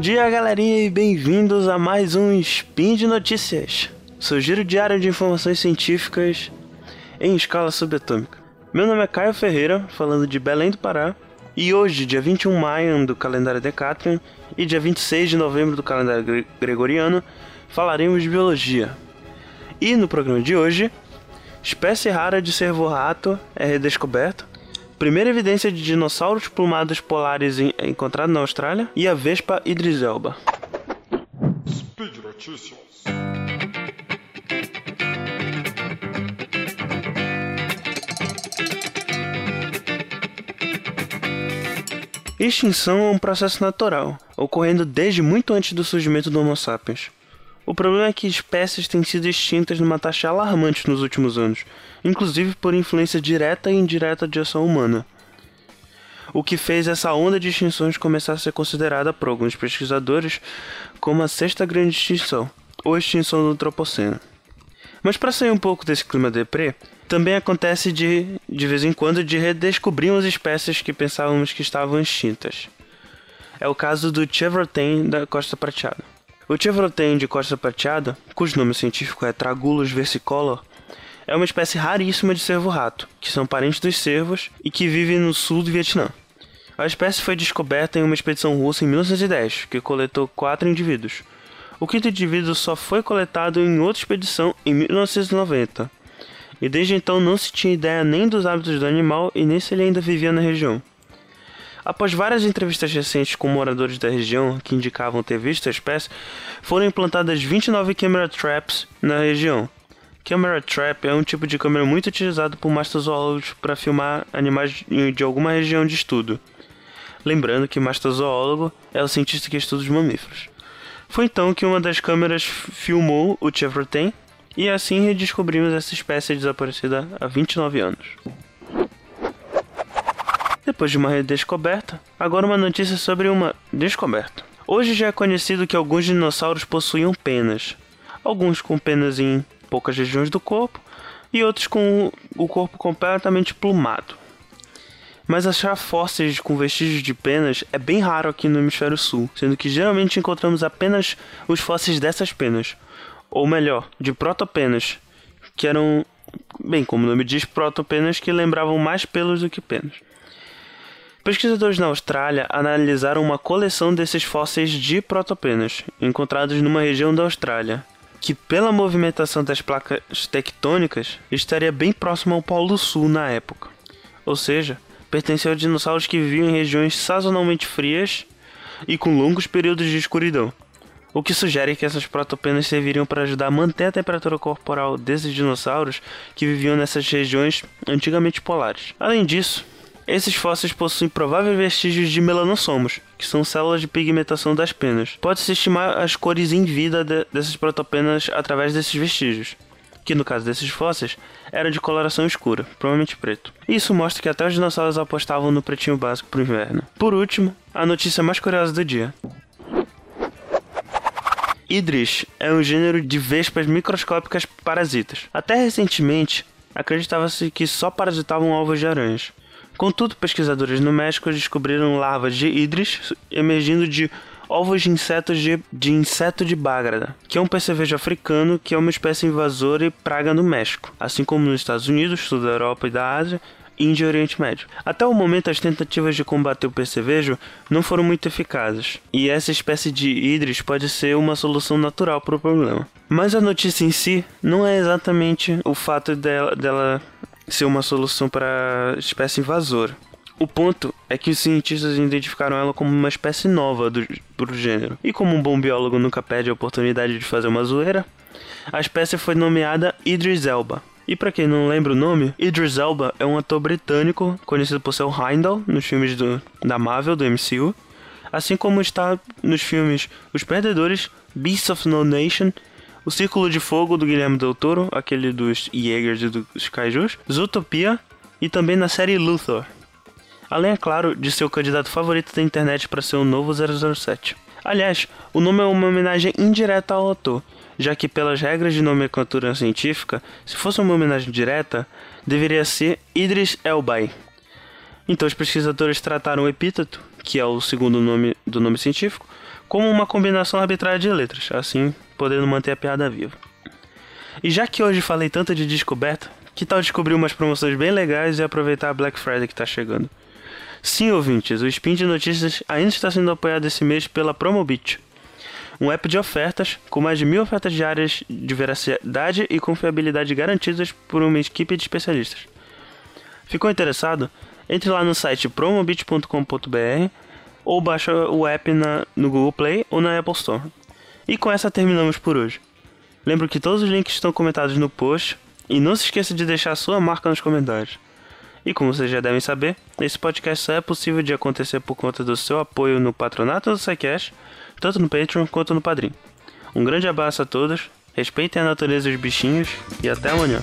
dia, galerinha, e bem-vindos a mais um Spin de Notícias, seu giro diário de informações científicas em escala subatômica. Meu nome é Caio Ferreira, falando de Belém do Pará, e hoje, dia 21 de maio do calendário Decatrian e dia 26 de novembro do calendário gregoriano, falaremos de biologia. E no programa de hoje, espécie rara de cervo-rato é redescoberta, primeira evidência de dinossauros plumados polares encontrado na Austrália e a Vespa idriselba. Speed Notícias. Extinção é um processo natural, ocorrendo desde muito antes do surgimento do Homo sapiens. O problema é que espécies têm sido extintas numa taxa alarmante nos últimos anos, inclusive por influência direta e indireta de ação humana. O que fez essa onda de extinções começar a ser considerada por alguns pesquisadores como a sexta grande extinção, ou extinção do Antropoceno. Mas para sair um pouco desse clima deprê, também acontece de, de vez em quando de redescobrirmos espécies que pensávamos que estavam extintas. É o caso do Chevrotain da Costa Prateada. O Chevrotain de costa prateada, cujo nome científico é Tragulus versicolor, é uma espécie raríssima de cervo-rato, que são parentes dos cervos e que vive no sul do Vietnã. A espécie foi descoberta em uma expedição russa em 1910, que coletou quatro indivíduos. O quinto indivíduo só foi coletado em outra expedição em 1990, e desde então não se tinha ideia nem dos hábitos do animal e nem se ele ainda vivia na região. Após várias entrevistas recentes com moradores da região que indicavam ter visto a espécie, foram implantadas 29 camera traps na região. Camera trap é um tipo de câmera muito utilizado por mastozoólogos para filmar animais de alguma região de estudo. Lembrando que mastozoólogo é o cientista que estuda os mamíferos. Foi então que uma das câmeras filmou o Chevrolet e assim redescobrimos essa espécie desaparecida há 29 anos. Depois de uma redescoberta, agora uma notícia sobre uma descoberta. Hoje já é conhecido que alguns dinossauros possuíam penas, alguns com penas em poucas regiões do corpo e outros com o corpo completamente plumado. Mas achar fósseis com vestígios de penas é bem raro aqui no hemisfério sul, sendo que geralmente encontramos apenas os fósseis dessas penas, ou melhor, de protopenas, que eram, bem, como o nome diz, protopenas que lembravam mais pelos do que penas. Pesquisadores na Austrália analisaram uma coleção desses fósseis de protopenas, encontrados numa região da Austrália, que pela movimentação das placas tectônicas estaria bem próximo ao Polo Sul na época. Ou seja, pertenceu a dinossauros que viviam em regiões sazonalmente frias e com longos períodos de escuridão. O que sugere que essas protopenas serviriam para ajudar a manter a temperatura corporal desses dinossauros que viviam nessas regiões antigamente polares. Além disso, esses fósseis possuem prováveis vestígios de melanossomos, que são células de pigmentação das penas. Pode-se estimar as cores em vida de, dessas protopenas através desses vestígios, que no caso desses fósseis eram de coloração escura, provavelmente preto. Isso mostra que até os dinossauros apostavam no pretinho básico para o inverno. Por último, a notícia mais curiosa do dia. Idris é um gênero de vespas microscópicas parasitas. Até recentemente, acreditava-se que só parasitavam ovos de aranhas. Contudo, pesquisadores no México descobriram larvas de hidris emergindo de ovos de insetos de, de inseto de bagrada, que é um percevejo africano que é uma espécie invasora e praga no México, assim como nos Estados Unidos, sul da Europa e da Ásia, Índia e Oriente Médio. Até o momento, as tentativas de combater o percevejo não foram muito eficazes, e essa espécie de hidris pode ser uma solução natural para o problema. Mas a notícia em si não é exatamente o fato dela, dela ser uma solução para a espécie invasora. O ponto é que os cientistas identificaram ela como uma espécie nova do, do gênero. E como um bom biólogo nunca perde a oportunidade de fazer uma zoeira, a espécie foi nomeada Idris Elba. E para quem não lembra o nome, Idris Elba é um ator britânico conhecido por seu Heimdall nos filmes do, da Marvel, do MCU, assim como está nos filmes Os Perdedores, Beasts of No Nation o Círculo de Fogo do Guilherme Del Toro, aquele dos Jaegers e dos Kaijus, Zootopia e também na série Luthor. Além, é claro, de ser o candidato favorito da internet para ser o novo 007. Aliás, o nome é uma homenagem indireta ao ator, já que pelas regras de nomenclatura científica, se fosse uma homenagem direta, deveria ser Idris Elbay. Então os pesquisadores trataram o epíteto, que é o segundo nome do nome científico, como uma combinação arbitrária de letras, assim podendo manter a piada viva. E já que hoje falei tanto de descoberta, que tal descobrir umas promoções bem legais e aproveitar a Black Friday que está chegando? Sim, ouvintes, o Spin de Notícias ainda está sendo apoiado esse mês pela Promobit, um app de ofertas com mais de mil ofertas diárias de veracidade e confiabilidade garantidas por uma equipe de especialistas. Ficou interessado? Entre lá no site promobit.com.br ou baixa o app na, no Google Play ou na Apple Store. E com essa terminamos por hoje. Lembro que todos os links estão comentados no post e não se esqueça de deixar sua marca nos comentários. E como vocês já devem saber, esse podcast só é possível de acontecer por conta do seu apoio no patronato do SciCast, tanto no Patreon quanto no Padrim. Um grande abraço a todos, respeitem a natureza e os bichinhos e até amanhã.